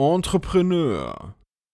Entrepreneur.